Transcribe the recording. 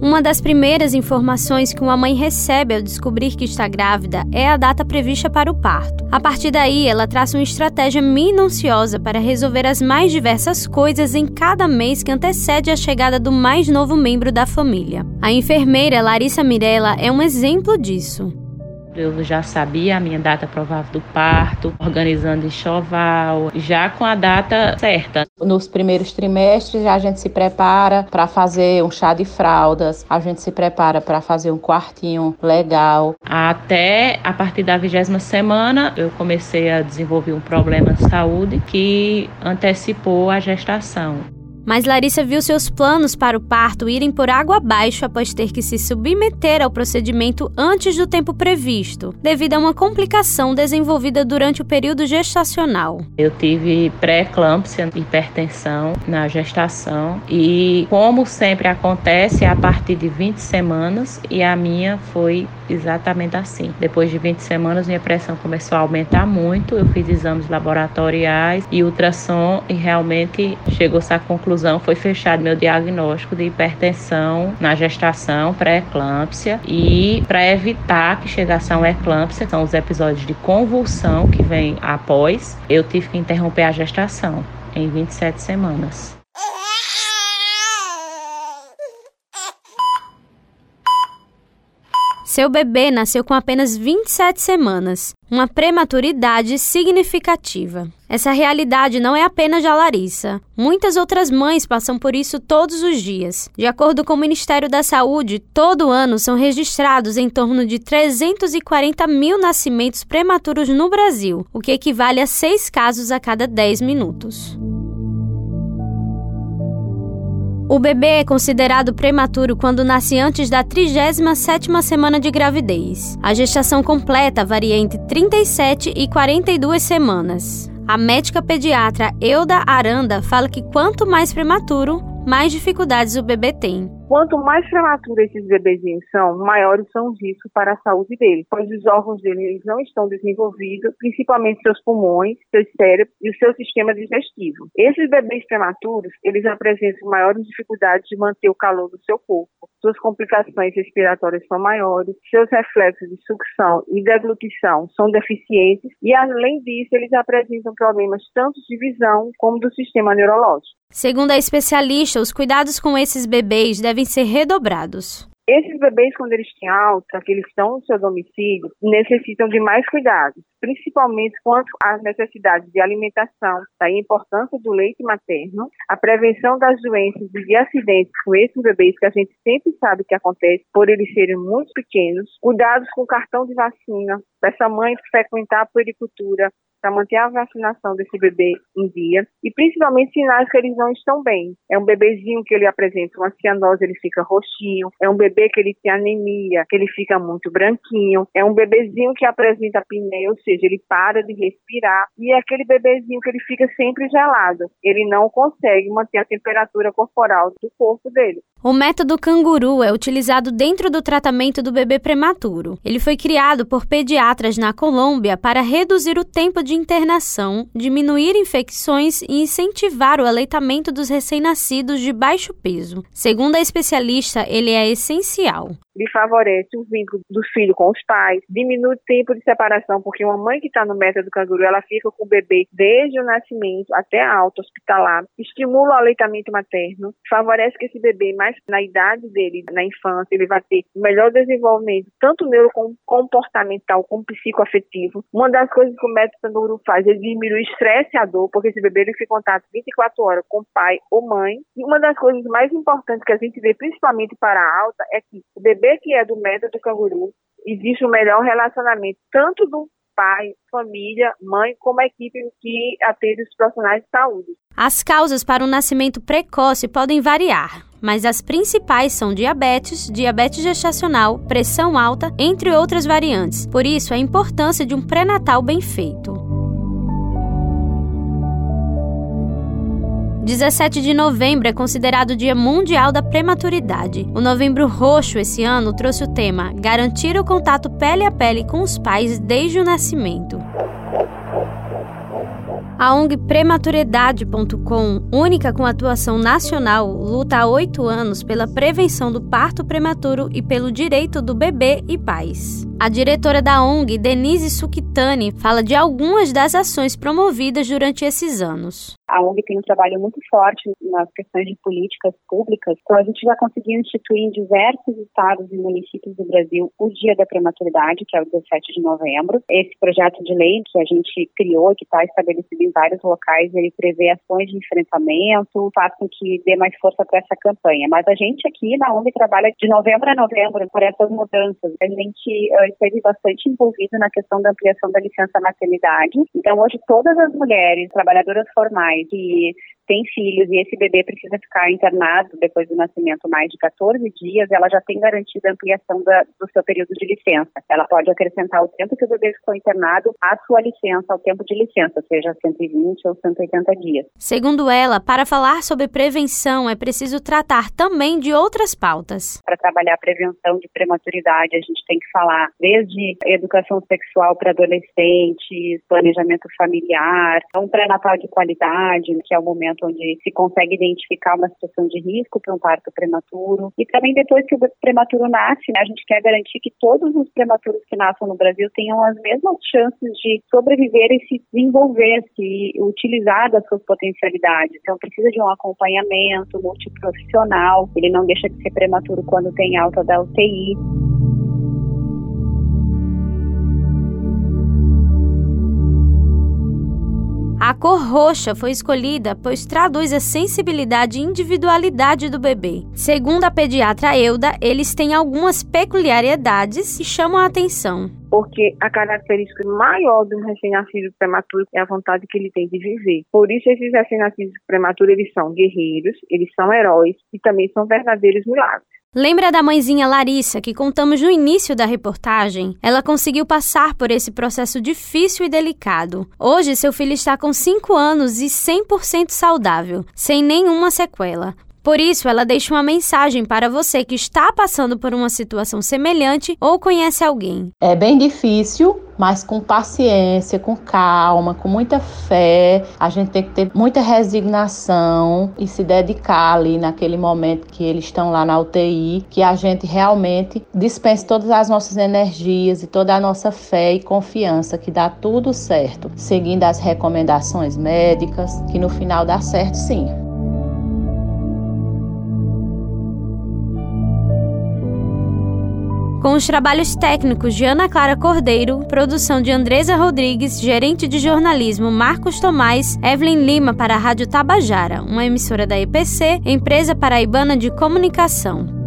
Uma das primeiras informações que uma mãe recebe ao descobrir que está grávida é a data prevista para o parto. A partir daí, ela traça uma estratégia minuciosa para resolver as mais diversas coisas em cada mês que antecede a chegada do mais novo membro da família. A enfermeira Larissa Mirella é um exemplo disso. Eu já sabia a minha data provável do parto, organizando enxoval, já com a data certa. Nos primeiros trimestres, a gente se prepara para fazer um chá de fraldas, a gente se prepara para fazer um quartinho legal. Até a partir da vigésima semana, eu comecei a desenvolver um problema de saúde que antecipou a gestação. Mas Larissa viu seus planos para o parto irem por água abaixo após ter que se submeter ao procedimento antes do tempo previsto, devido a uma complicação desenvolvida durante o período gestacional. Eu tive pré-eclâmpsia, hipertensão na gestação e, como sempre acontece, a partir de 20 semanas e a minha foi exatamente assim. Depois de 20 semanas, minha pressão começou a aumentar muito. Eu fiz exames laboratoriais e ultrassom e realmente chegou-se à conclusão conclusão foi fechado meu diagnóstico de hipertensão na gestação, pré-eclâmpsia e para evitar que chegasse a uma eclâmpsia, são os episódios de convulsão que vem após, eu tive que interromper a gestação em 27 semanas. Seu bebê nasceu com apenas 27 semanas, uma prematuridade significativa. Essa realidade não é apenas de Larissa. Muitas outras mães passam por isso todos os dias. De acordo com o Ministério da Saúde, todo ano são registrados em torno de 340 mil nascimentos prematuros no Brasil, o que equivale a seis casos a cada 10 minutos. O bebê é considerado prematuro quando nasce antes da 37ª semana de gravidez. A gestação completa varia entre 37 e 42 semanas. A médica pediatra Euda Aranda fala que quanto mais prematuro, mais dificuldades o bebê tem. Quanto mais prematuros esses bebezinhos são, maiores são os riscos para a saúde deles, pois os órgãos deles não estão desenvolvidos, principalmente seus pulmões, seu cérebro e o seu sistema digestivo. Esses bebês prematuros, eles apresentam maiores dificuldades de manter o calor do seu corpo. Suas complicações respiratórias são maiores, seus reflexos de sucção e deglutição são deficientes e, além disso, eles apresentam problemas tanto de visão como do sistema neurológico. Segundo a especialista, os cuidados com esses bebês devem ser redobrados. Esses bebês, quando eles têm alta, que eles estão no seu domicílio, necessitam de mais cuidados, principalmente quanto às necessidades de alimentação, a importância do leite materno, a prevenção das doenças e de acidentes com esses bebês, que a gente sempre sabe que acontece por eles serem muito pequenos, cuidados com cartão de vacina, dessa mãe frequentar a puericultura, para manter a vacinação desse bebê em dia e principalmente sinais que eles não estão bem. É um bebezinho que ele apresenta uma cianose, ele fica roxinho, é um bebê que ele tem anemia, que ele fica muito branquinho, é um bebezinho que apresenta apneia, ou seja, ele para de respirar e é aquele bebezinho que ele fica sempre gelado. Ele não consegue manter a temperatura corporal do corpo dele. O método canguru é utilizado dentro do tratamento do bebê prematuro. Ele foi criado por pediatras na Colômbia para reduzir o tempo de internação, diminuir infecções e incentivar o aleitamento dos recém-nascidos de baixo peso. Segundo a especialista, ele é essencial ele favorece o vínculo do filho com os pais, diminui o tempo de separação, porque uma mãe que está no método canguru, ela fica com o bebê desde o nascimento até a alta hospitalar, estimula o aleitamento materno, favorece que esse bebê, mais na idade dele, na infância, ele vai ter melhor desenvolvimento, tanto neurocomportamental como psicoafetivo. Uma das coisas que o método faz, ele diminui o estresse e a dor, porque esse bebê ele fica em contato 24 horas com o pai ou mãe. E uma das coisas mais importantes que a gente vê, principalmente para a alta, é que o bebê que é do método canguru, existe um melhor relacionamento tanto do pai, família, mãe, como a equipe que atende os profissionais de saúde. As causas para o nascimento precoce podem variar, mas as principais são diabetes, diabetes gestacional, pressão alta, entre outras variantes. Por isso, a importância de um pré-natal bem feito. 17 de novembro é considerado o Dia Mundial da Prematuridade. O Novembro Roxo esse ano trouxe o tema Garantir o contato pele a pele com os pais desde o nascimento. A ONG Prematuridade.com, única com atuação nacional, luta há oito anos pela prevenção do parto prematuro e pelo direito do bebê e pais. A diretora da ONG, Denise Sukitani, fala de algumas das ações promovidas durante esses anos. A ONG tem um trabalho muito forte nas questões de políticas públicas. Então, a gente já conseguiu instituir em diversos estados e municípios do Brasil o Dia da Prematuridade, que é o 17 de novembro. Esse projeto de lei que a gente criou, que está estabelecido em vários locais, ele prevê ações de enfrentamento, faz com que dê mais força para essa campanha. Mas a gente aqui na ONG trabalha de novembro a novembro por essas mudanças. A gente uh, esteve bastante envolvido na questão da ampliação da licença maternidade. Então, hoje, todas as mulheres trabalhadoras formais que tem filhos e esse bebê precisa ficar internado depois do nascimento mais de 14 dias, ela já tem garantida a ampliação da, do seu período de licença. Ela pode acrescentar o tempo que o bebê ficou internado à sua licença, ao tempo de licença, seja 120 ou 180 dias. Segundo ela, para falar sobre prevenção é preciso tratar também de outras pautas. Para trabalhar a prevenção de prematuridade, a gente tem que falar desde educação sexual para adolescentes, planejamento familiar, um pré-natal de qualidade, que é o momento momento onde se consegue identificar uma situação de risco para um parto prematuro. E também depois que o prematuro nasce, né, a gente quer garantir que todos os prematuros que nasçam no Brasil tenham as mesmas chances de sobreviver e se desenvolver, se utilizar das suas potencialidades. Então precisa de um acompanhamento multiprofissional. Ele não deixa de ser prematuro quando tem alta da UTI. Cor roxa foi escolhida pois traduz a sensibilidade e individualidade do bebê. Segundo a pediatra Euda, eles têm algumas peculiaridades que chamam a atenção. Porque a característica maior de um recém-nascido prematuro é a vontade que ele tem de viver. Por isso, esses recém-nascidos prematuros, eles são guerreiros, eles são heróis e também são verdadeiros milagres. Lembra da mãezinha Larissa que contamos no início da reportagem? Ela conseguiu passar por esse processo difícil e delicado. Hoje, seu filho está com 5 anos e 100% saudável, sem nenhuma sequela. Por isso, ela deixa uma mensagem para você que está passando por uma situação semelhante ou conhece alguém. É bem difícil, mas com paciência, com calma, com muita fé. A gente tem que ter muita resignação e se dedicar ali naquele momento que eles estão lá na UTI, que a gente realmente dispense todas as nossas energias e toda a nossa fé e confiança que dá tudo certo, seguindo as recomendações médicas, que no final dá certo sim. Com os trabalhos técnicos de Ana Clara Cordeiro, produção de Andresa Rodrigues, gerente de jornalismo Marcos Tomás, Evelyn Lima para a Rádio Tabajara, uma emissora da EPC, Empresa Paraibana de Comunicação.